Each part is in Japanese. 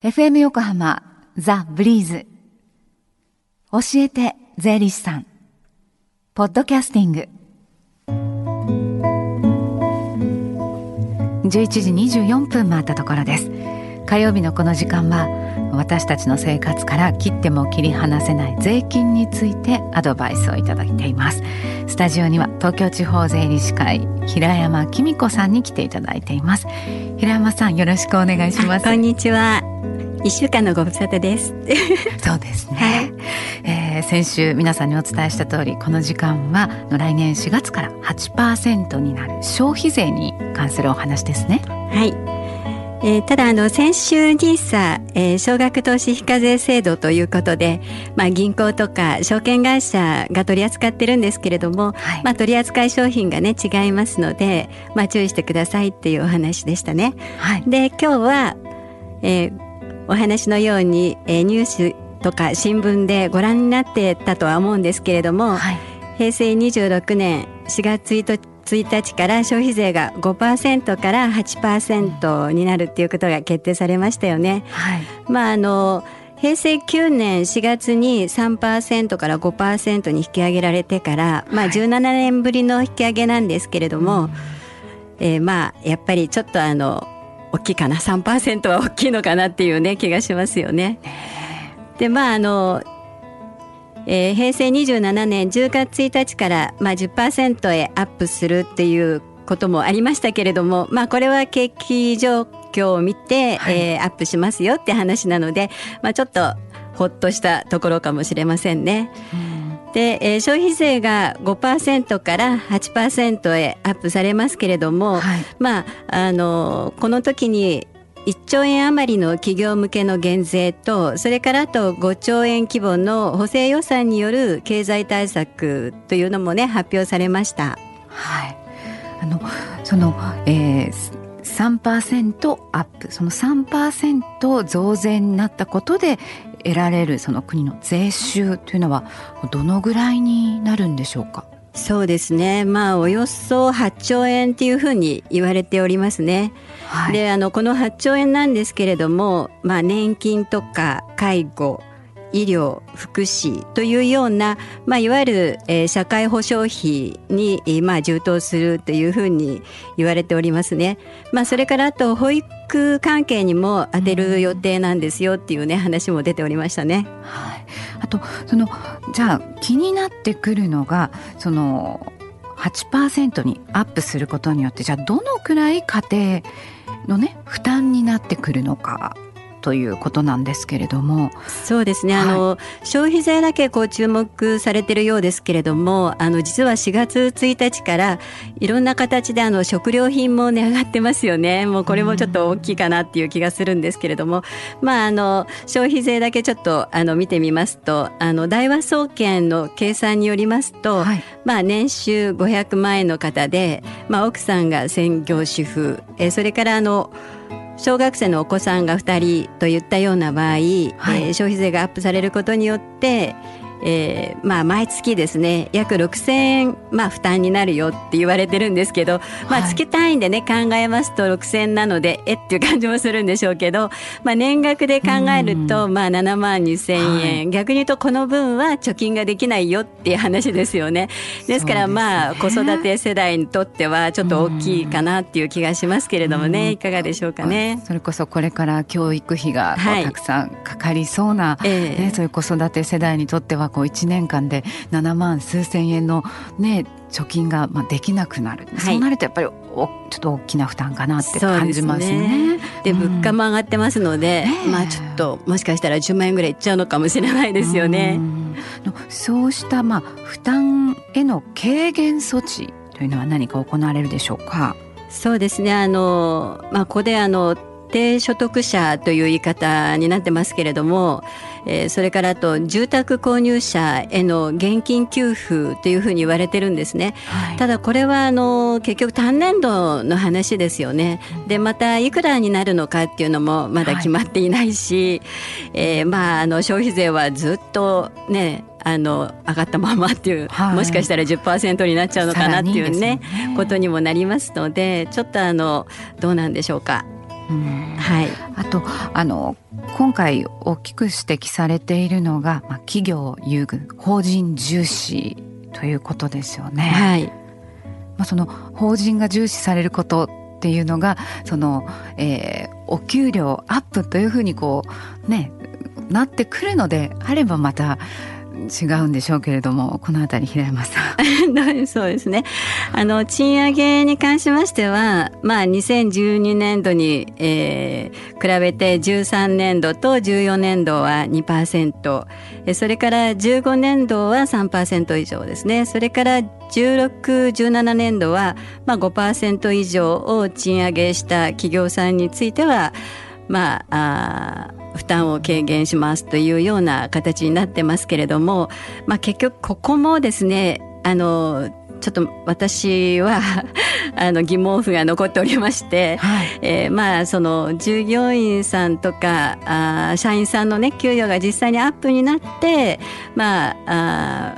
FM 横浜ザ・ブリーズ。教えて税理士さん。ポッドキャスティング。11時24分回ったところです。火曜日のこの時間は私たちの生活から切っても切り離せない税金についてアドバイスをいただいています。スタジオには東京地方税理士会平山紀美子さんに来ていただいています。平山さんよろしくお願いします。こんにちは。一週間のご無沙汰です。そうですね。はい、えー、先週皆さんにお伝えした通り、この時間は来年4月から8%になる消費税に関するお話ですね。はい。えー、ただあの先週 NISA、えー、少額投資非課税制度ということで、まあ、銀行とか証券会社が取り扱ってるんですけれども、はい、まあ、取り扱い商品がね違いますので、まあ、注意してくださいっていうお話でしたね。はい、で今日は、えーお話のように、えー、ニュースとか新聞でご覧になってたとは思うんですけれども、はい、平成26年4月1日から消費税が5%から8%になるっていうことが決定されましたよね。はい、まああの平成9年4月に3%から5%に引き上げられてから、まあ、17年ぶりの引き上げなんですけれども、はい、えー、まあやっぱりちょっとあの大きいかな？3%は大きいのかなっていうね気がしますよね。でまああの、えー、平成27年10月1日から、まあ10%へアップするっていうこともありましたけれどもまあこれは景気状況を見て、はい、えー、アップしますよって話なので、まあ、ちょっとほっとしたところかもしれませんね。うんで、えー、消費税が5%から8%へアップされますけれども、はい、まああのこの時に1兆円余りの企業向けの減税とそれからあと5兆円規模の補正予算による経済対策というのもね発表されました。はい、あのその、えー3%アップその3%増税になったことで得られるその国の税収というのはどのぐらいになるんでしょうか？そうですね。まあおよそ8兆円っていうふうに言われておりますね。はい、であのこの8兆円なんですけれども、まあ、年金とか介護医療福祉というような、まあ、いわゆる、えー、社会保障費に、まあ、充当するというふうに言われておりますね。まあ、それからあと保育関係にも当てる予定なんですよっていうね話も出ておりましたね。はい、あとそのじゃあ気になってくるのがその8%にアップすることによってじゃあどのくらい家庭のね負担になってくるのかということなんですけれども。そうですね、はい、あの消費税だけこう注目されているようですけれどもあの実は4月1日からいろんな形であの食料品も値上がってますよね。もうこれもちょっと大きいかなっていう気がするんですけれども、まあ、あの消費税だけちょっとあの見てみますとあの大和総研の計算によりますと、はい、まあ、年収500万円の方で、まあ、奥さんが専業主婦。えそれからあの小学生のお子さんが2人といったような場合、はい、えー、消費税がアップされることによってえー、まあ毎月ですね約6,000円、まあ、負担になるよって言われてるんですけど、まあ、月単位でね、考えますと6,000円なのでえっていう感じもするんでしょうけど、まあ、年額で考えると、まあ、7万2,000円、はい、逆に言うとこの分は貯金ができないよっていう話ですよね。ですからまあ、子育て世代にとってはちょっと大きいかなっていう気がしますけれどもね、いかがでしょうかね。それこそこれから教育費がたくさんかかりそうな、はい、ね、そういう子育て世代にとってはこう1年間で7万数千円のね貯金がまあできなくなる、はい、そうなるとやっぱりおちょっと大きな負担かなって感じますね。で、ね、物価も上がってますので、うん、まあちょっともしかしたら10万円ぐらいいっちゃうのかもしれないですよね。うそうしたまあ負担への軽減措置というのは何か行われるでしょうか？そうですね。あの、まあ、ここであの低所得者という言い方になってますけれども、えー、それからあと住宅購入者への現金給付というふうに言われてるんですね、はい、ただこれはあの結局単年度の話ですよね。でまたいくらになるのかっていうのもまだ決まっていないし、はい、えー、まああの消費税はずっとねあの上がったままっていう、はい、もしかしたら10%になっちゃうのかなっていうね、ね、ことにもなりますのでちょっとあのどうなんでしょうか。はい、あとあの今回大きく指摘されているのが、まあ、企業優遇法人重視ということですよね。はい、まあ、その法人が重視されることっていうのがその、えー、お給料アップというふうにこうねなってくるのであればまた違うんでしょうけれどもこの辺り平山さん。そうですね。あの賃上げに関しましてはまあ2012年度に、えー、比べて13年度と14年度は2%それから15年度は3%以上ですね。それから1617年度は、まあ、5%以上を賃上げした企業さんについてはまああ負担を軽減しますというような形になってますけれども、まあ、結局ここもですねあのちょっと私は あの疑問符が残っておりまして、はい、えー、まあその従業員さんとかあ社員さんのね給与が実際にアップになってまああ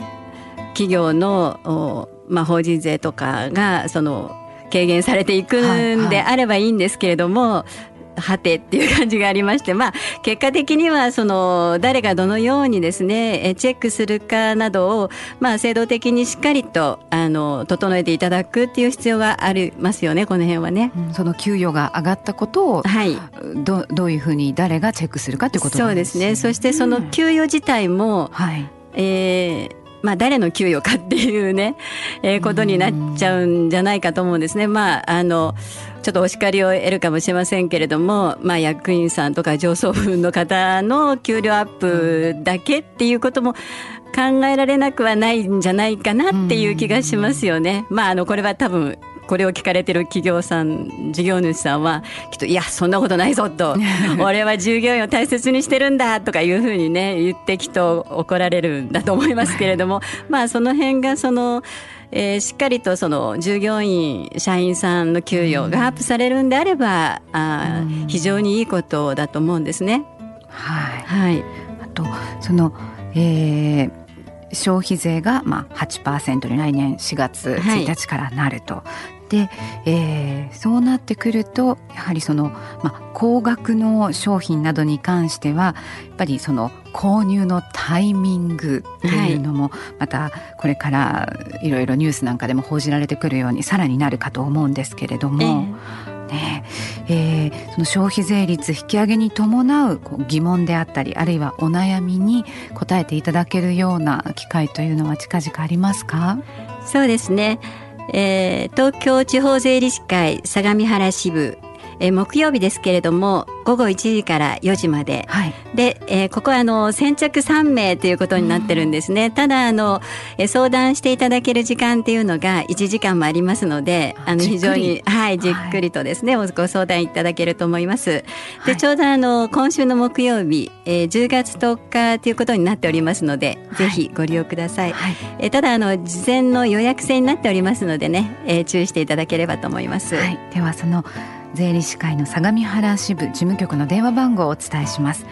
企業のまあ、法人税とかがその軽減されていくんであればいいんですけれども、はいはいはてっていう感じがありまして、まあ、結果的にはその誰がどのようにですねチェックするかなどを、まあ、制度的にしっかりとあの整えていただくっていう必要がありますよねこの辺はね、うん、その給与が上がったことを、はい、どどういうふうに誰がチェックするかということそうですね。そしてその給与自体も、はい、えーまあ、誰の給与かっていうね、えー、ことになっちゃうんじゃないかと思うんですね。まあ、あの、ちょっとお叱りを得るかもしれませんけれども、まあ、役員さんとか上層部の方の給料アップだけっていうことも 考えられなくはないんじゃないかなっていう気がしますよね。まあ、あの、これは多分これを聞かれてる企業さん事業主さんはきっと「いやそんなことないぞ」と「俺は従業員を大切にしてるんだ」とかいうふうにね言ってきっと怒られるんだと思いますけれどもまあその辺がその。えー、しっかりとその従業員社員さんの給与がアップされるんであれば、うん、あ非常にいいことだと思うんですね。はい、はい、あとその、えー消費税がまあ8%に来年4月1日からなると、はい、で、えー、そうなってくるとやはりその、まあ、高額の商品などに関してはやっぱりその購入のタイミングというのもまたこれからいろいろニュースなんかでも報じられてくるようにさらになるかと思うんですけれども。えーねえー、その消費税率引き上げに伴うこう疑問であったりあるいはお悩みに答えていただけるような機会というのは近々ありますか？そうですね、えー、東京地方税理士会相模原支部え木曜日ですけれども午後1時から4時まで、はい、で、えー、ここはあの先着3名ということになってるんですね、ただあの、え相談していただける時間っていうのが1時間もありますのであの非常にはいじっくりとですね、はい、ご相談いただけると思います。で、ちょうどあの今週の木曜日、えー、10月10日ということになっておりますので、ぜひご利用ください。はい、えー、ただあの事前の予約制になっておりますのでね、えー、注意していただければと思います。はい、ではその税理士会の相模原支部事務局の電話番号をお伝えします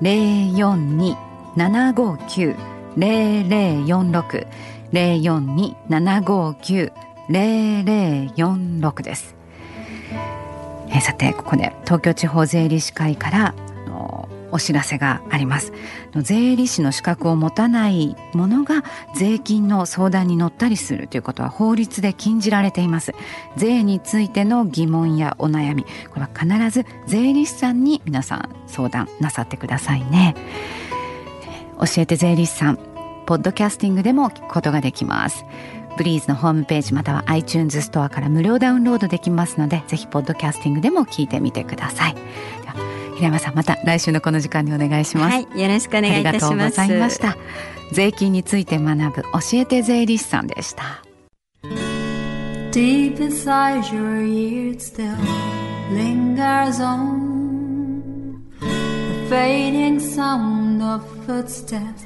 零四二七五九零零四六零四二七五九零零四六です。え、さてここで東京地方税理士会からお知らせがあります。税理士の資格を持たないものが税金の相談に乗ったりするということは法律で禁じられています。税についての疑問やお悩みこれは必ず税理士さんに皆さん相談なさってくださいね。教えて税理士さんポッドキャスティングでも聞くことができます。ブリーズのホームページまたは iTunes ストアから無料ダウンロードできますのでぜひポッドキャスティングでも聞いてみてください。平山さんまた来週のこの時間にお願いします、はい、よろしくお願いいたしますありがとうございました税金について学ぶ教えて税理士さんでした Deep inside your ears still lingers on The fading sound of footsteps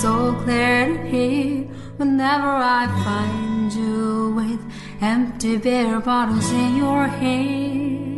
So clear to hear Whenever I find you with Empty beer bottles in your hand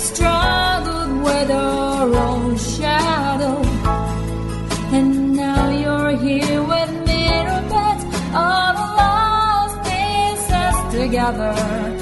You've struggled with your own shadow. And now you're here with all the lost pieces together.